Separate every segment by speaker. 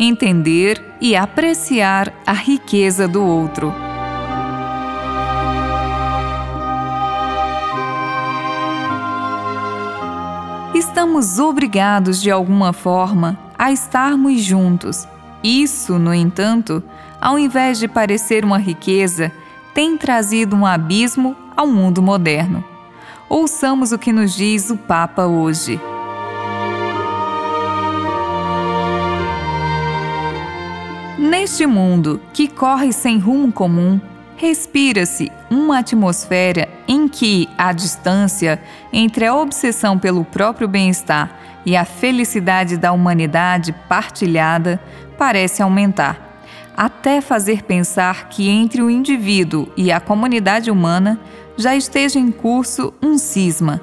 Speaker 1: Entender e apreciar a riqueza do outro. Estamos obrigados de alguma forma a estarmos juntos. Isso, no entanto, ao invés de parecer uma riqueza, tem trazido um abismo ao mundo moderno. Ouçamos o que nos diz o Papa hoje. Neste mundo que corre sem rumo comum, respira-se uma atmosfera em que a distância entre a obsessão pelo próprio bem-estar e a felicidade da humanidade partilhada parece aumentar, até fazer pensar que entre o indivíduo e a comunidade humana já esteja em curso um cisma.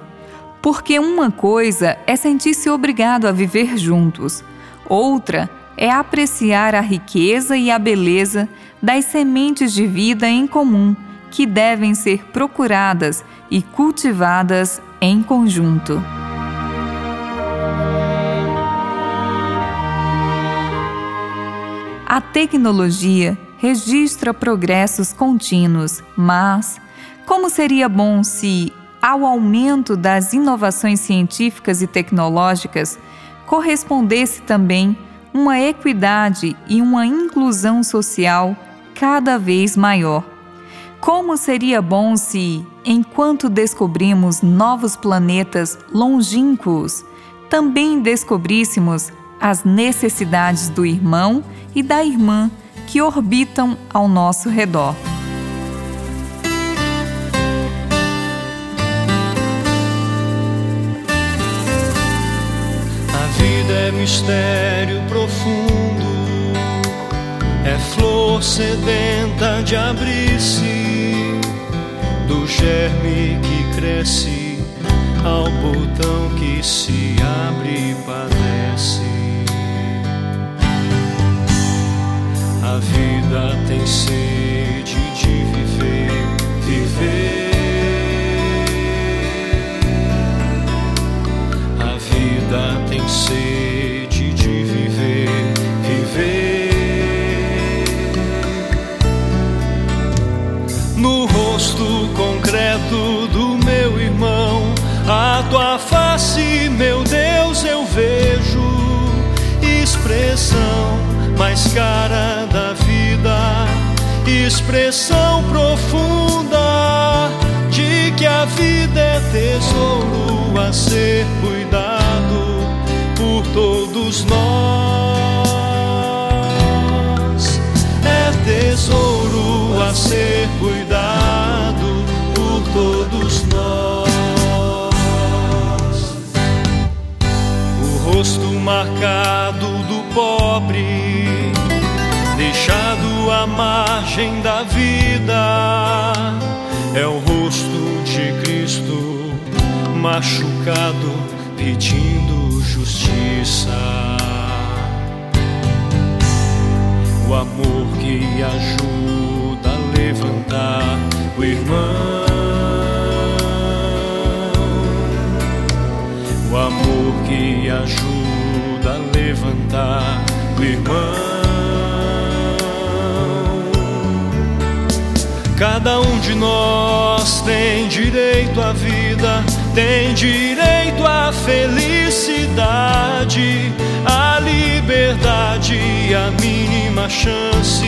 Speaker 1: Porque uma coisa é sentir-se obrigado a viver juntos, outra é apreciar a riqueza e a beleza das sementes de vida em comum que devem ser procuradas e cultivadas em conjunto. A tecnologia registra progressos contínuos, mas como seria bom se, ao aumento das inovações científicas e tecnológicas, correspondesse também uma equidade e uma inclusão social cada vez maior. Como seria bom se, enquanto descobrimos novos planetas longínquos, também descobríssemos as necessidades do irmão e da irmã que orbitam ao nosso redor.
Speaker 2: é mistério é flor sedenta de abrir-se, do germe que cresce ao botão que se abre e padece. A vida tem sede mais cara da vida, expressão profunda de que a vida é tesouro a ser cuidado por todos nós. É tesouro a ser cuidado todos nós. O rosto marcado do pobre, deixado à margem da vida, é o rosto de Cristo machucado, pedindo justiça. O amor que ajuda a levantar o irmão. o amor que ajuda a levantar irmão. Cada um de nós tem direito à vida, tem direito à felicidade, à liberdade, a mínima chance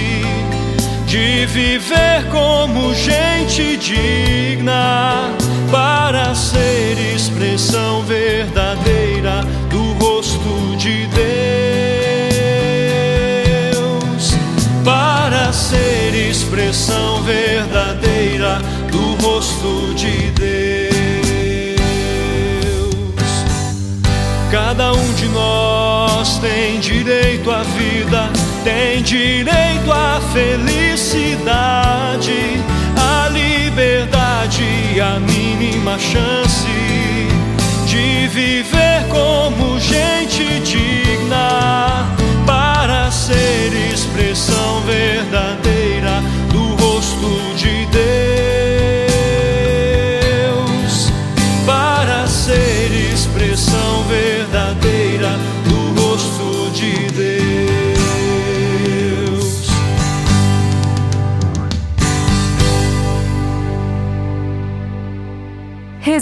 Speaker 2: de viver como gente digna para ser expressão verdadeira do rosto de Deus, expressão verdadeira do rosto de Deus. Cada um de nós tem direito à vida tem direito à felicidade, à liberdade, a mínima chance de viver como gente digna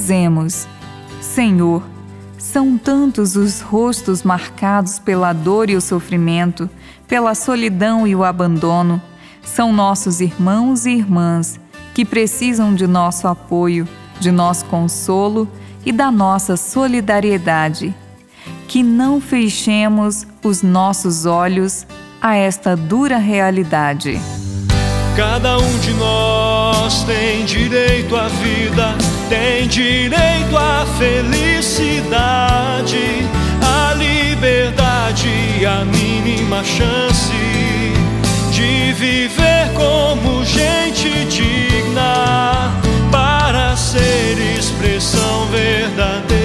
Speaker 1: Rezemos. Senhor, são tantos os rostos marcados pela dor e o sofrimento, pela solidão e o abandono. São nossos irmãos e irmãs que precisam de nosso apoio, de nosso consolo e da nossa solidariedade. Que não fechemos os nossos olhos a esta dura realidade.
Speaker 2: Cada um de nós tem direito à vida, tem direito à felicidade, à liberdade, a mínima chance de viver como gente digna para ser expressão verdadeira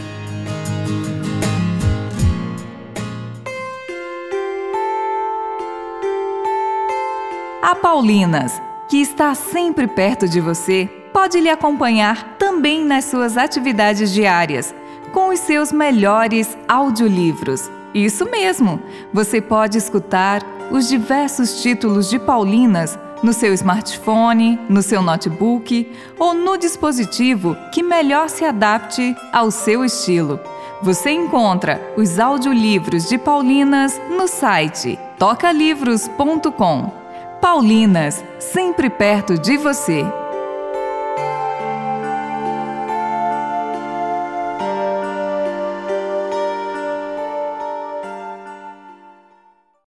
Speaker 1: A Paulinas, que está sempre perto de você, pode lhe acompanhar também nas suas atividades diárias, com os seus melhores audiolivros. Isso mesmo! Você pode escutar os diversos títulos de Paulinas no seu smartphone, no seu notebook ou no dispositivo que melhor se adapte ao seu estilo. Você encontra os audiolivros de Paulinas no site tocalivros.com. Paulinas, sempre perto de você.